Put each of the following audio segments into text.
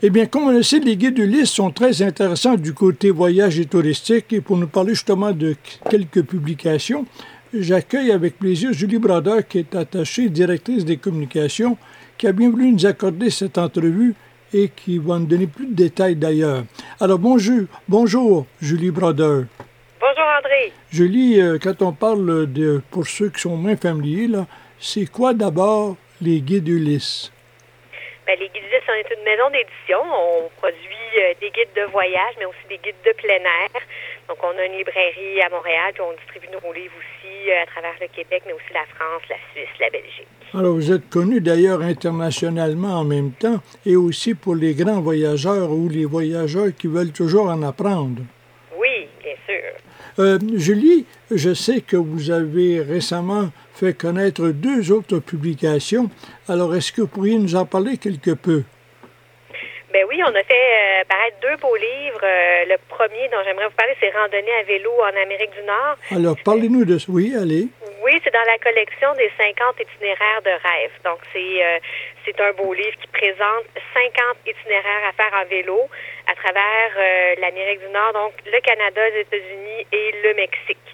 Eh bien, comme on le sait, les guides Ulysse sont très intéressants du côté voyage et touristique. Et pour nous parler justement de quelques publications, j'accueille avec plaisir Julie Brodeur, qui est attachée directrice des communications, qui a bien voulu nous accorder cette entrevue et qui va nous donner plus de détails d'ailleurs. Alors, bonjour, bonjour Julie Brodeur. Bonjour André. Julie, euh, quand on parle de, pour ceux qui sont moins familiers, là, c'est quoi d'abord les guides Ulysse? Ben, les guides Ulysse, on est une maison d'édition. On produit euh, des guides de voyage, mais aussi des guides de plein air. Donc, on a une librairie à Montréal, puis on distribue nos livres aussi euh, à travers le Québec, mais aussi la France, la Suisse, la Belgique. Alors, vous êtes connu d'ailleurs internationalement en même temps, et aussi pour les grands voyageurs ou les voyageurs qui veulent toujours en apprendre. Oui, bien sûr. Euh, Julie, je sais que vous avez récemment fait connaître deux autres publications. Alors, est-ce que vous pourriez nous en parler quelque peu? Ben oui, on a fait euh, paraître deux beaux livres. Euh, le premier dont j'aimerais vous parler, c'est Randonnée à vélo en Amérique du Nord. Alors, parlez-nous de ça. Oui, allez. Oui, c'est dans la collection des 50 itinéraires de rêve. Donc, c'est euh, c'est un beau livre qui présente 50 itinéraires à faire en vélo à travers l'Amérique du Nord, donc le Canada, les États-Unis et le Mexique.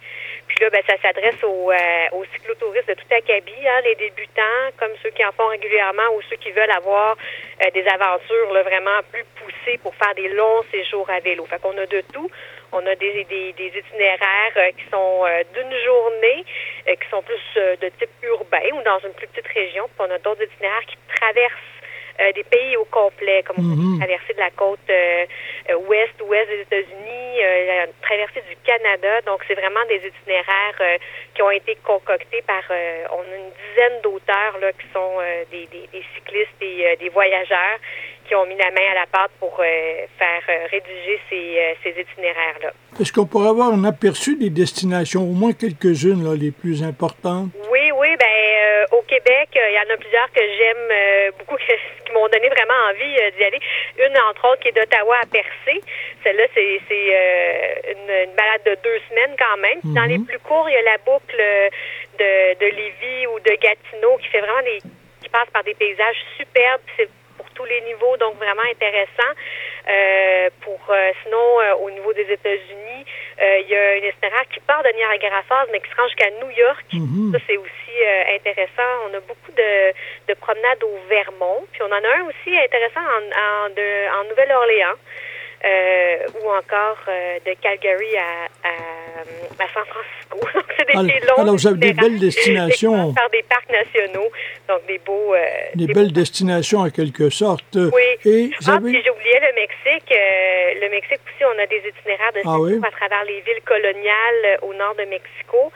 Puis là, ben, ça s'adresse aux, euh, aux cyclotouristes de tout acabit, hein, les débutants, comme ceux qui en font régulièrement ou ceux qui veulent avoir euh, des aventures là, vraiment plus poussées pour faire des longs séjours à vélo. Fait qu'on a de tout. On a des, des, des itinéraires euh, qui sont d'une journée, qui sont plus de type urbain ou dans une plus petite région. Puis on a d'autres itinéraires qui traversent euh, des pays au complet, comme mm traversée de la côte euh, euh, ouest, ouest des États-Unis, la traversée du Canada. Donc, c'est vraiment des itinéraires qui ont été concoctés par, a une dizaine d'auteurs qui sont des, cyclistes des voyageurs qui ont mis la main à la pâte pour faire rédiger ces, ces itinéraires-là. Est-ce qu'on pourrait avoir un aperçu des destinations, au moins quelques-unes les plus importantes? Oui, oui. Ben, au Québec, il y en a plusieurs que j'aime beaucoup, qui m'ont donné vraiment envie euh, d'y aller. Une, entre autres, qui est d'Ottawa à Percé. Celle-là, c'est euh, une, une, balade de deux semaines quand même. Dans les mhm. plus courts, il y a la boucle de, de Lévis ou de Gatineau qui fait vraiment des qui passe par des paysages superbes. C'est tous les niveaux, donc vraiment intéressant. Euh, pour sinon, au niveau des États-Unis, il y a une itinéraire qui part de Niagara Falls, mais qui se rend jusqu'à New York. Mhm. Ça, c'est aussi intéressant. On a beaucoup de, de, promenades au Vermont. Puis on en a un aussi intéressant en, en, en Nouvelle-Orléans. Euh, ou encore euh, de Calgary à, à, à San Francisco. c'est des, alors, des longs alors, vous avez des belles destinations. Par des parcs nationaux, donc des beaux... Euh, des, des, belles beaux... destinations en quelque sorte. Oui. Et ah, avez... puis j'ai oublié le Mexique. Euh, le Mexique aussi, on a des itinéraires de ah, oui? à travers les villes coloniales au nord de Mexico.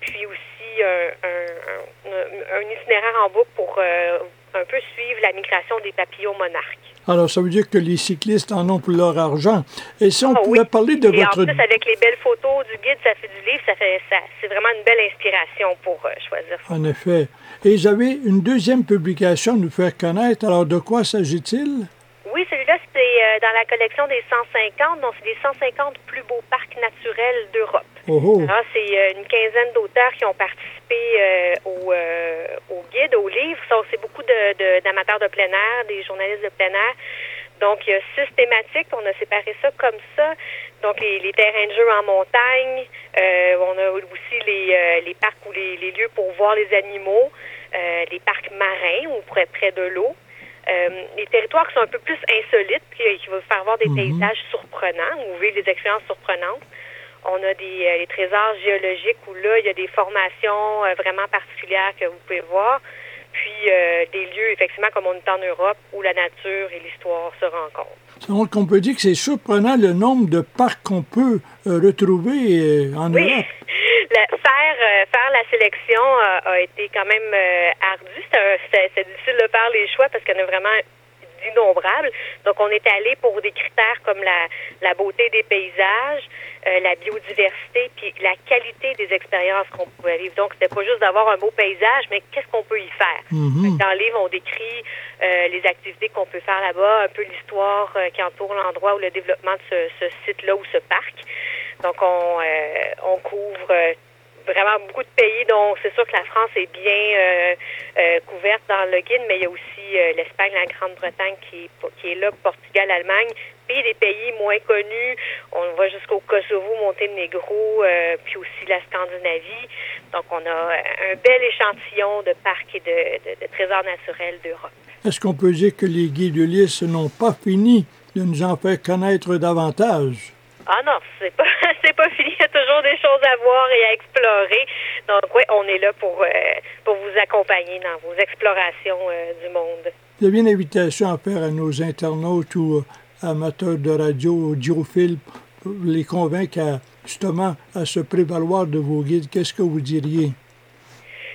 puis aussi un, un, un, itinéraire en boucle pour euh, un peu suivre la migration des papillons monarques. Alors, ça veut dire que les cyclistes en ont pour leur argent. Et si on ah, pouvait oui. parler de Et votre... en plus, avec les belles photos du guide, ça fait du livre, ça fait, ça, c'est vraiment une belle inspiration pour euh, choisir ça. En effet. Et vous avez une deuxième publication à nous faire connaître. Alors, de quoi s'agit-il? Oui, celui-là, c'est euh, dans la collection des 150. Donc, c'est les 150 plus beaux parcs naturels d'Europe. Oh, oh. Alors, c'est euh, une quinzaine d'auteurs qui ont participé euh, au, au, guide, au livre. C'est beaucoup d'amateurs de, de, plein air, des journalistes de plein air. Donc, il y a six thématiques. On a séparé ça comme ça. Donc, les, les terrains de jeu en montagne. Euh, on a aussi les, euh, les parcs ou les, les, lieux pour voir les animaux. Euh, les parcs marins ou près, près de l'eau. les territoires qui sont un peu plus insolites, qui, qui vont faire voir des mm -hmm. paysages surprenants ou vivre des expériences surprenantes. On a des euh, les trésors géologiques où là, il y a des formations euh, vraiment particulières que vous pouvez voir. Puis euh, des lieux, effectivement, comme on est en Europe, où la nature et l'histoire se rencontrent. Donc, on peut dire que c'est surprenant le nombre de parcs qu'on peut euh, retrouver euh, en oui. Europe. La, faire, euh, faire la sélection a été quand même ardu. C'est difficile de faire les choix parce qu'il y en a vraiment innombrables. Donc, on est allé pour des critères comme la, la beauté des paysages, euh, la biodiversité, puis la qualité des expériences qu'on pouvait vivre. Donc, c'était pas juste d'avoir un beau paysage, mais qu'est-ce qu'on peut y faire? Mm -hmm. Dans le livre, on décrit euh, les activités qu'on peut faire là-bas, un peu l'histoire euh, qui entoure l'endroit ou le développement de ce, ce site-là ou ce parc. Donc, on, on couvre vraiment beaucoup de pays, dont c'est sûr que la France est bien couverte dans le guide, mais il y a aussi l'Espagne, la Grande-Bretagne qui, qui est là, Portugal, Allemagne, puis des pays moins connus. On va jusqu'au Kosovo, Monténégro, puis aussi la Scandinavie. Donc, on a un bel échantillon de parcs et de, trésors naturels d'Europe. Est-ce qu'on peut dire que les guides Ulysse n'ont pas fini de nous en faire connaître davantage? Ah non, c'est pas c'est pas fini. Il y a toujours des choses à voir et à explorer. Donc oui, on est là pour euh, pour vous accompagner dans vos explorations euh, du monde. Il y a bien une invitation à faire à nos internautes ou euh, amateurs de radio, audiophiles, pour les convaincre à, justement à se prévaloir de vos guides. Qu'est-ce que vous diriez?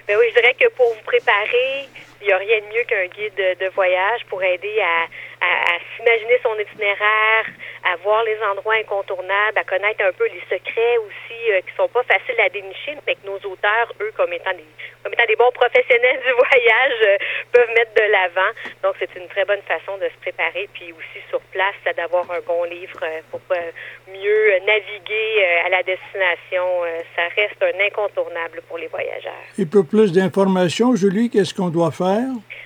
Ben oui, je dirais que pour vous préparer, il n'y a rien de mieux qu'un guide de voyage pour aider à, à, s'imaginer son itinéraire, à voir les endroits incontournables, à connaître un peu les secrets aussi euh, qui sont pas faciles à dénicher, mais que nos auteurs, eux, comme étant des, comme étant des bons professionnels du voyage, euh, peuvent mettre de l'avant. Donc, c'est une très bonne façon de se préparer. Puis aussi sur place, d'avoir un bon livre euh, pour mieux naviguer à la destination. ça reste un incontournable pour les voyageurs. Et pour plus d'informations, Julie, qu'est-ce qu'on doit faire?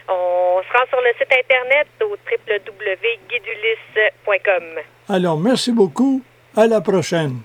On se rend sur le site Internet au www.guidulis.com. Alors, merci beaucoup. À la prochaine.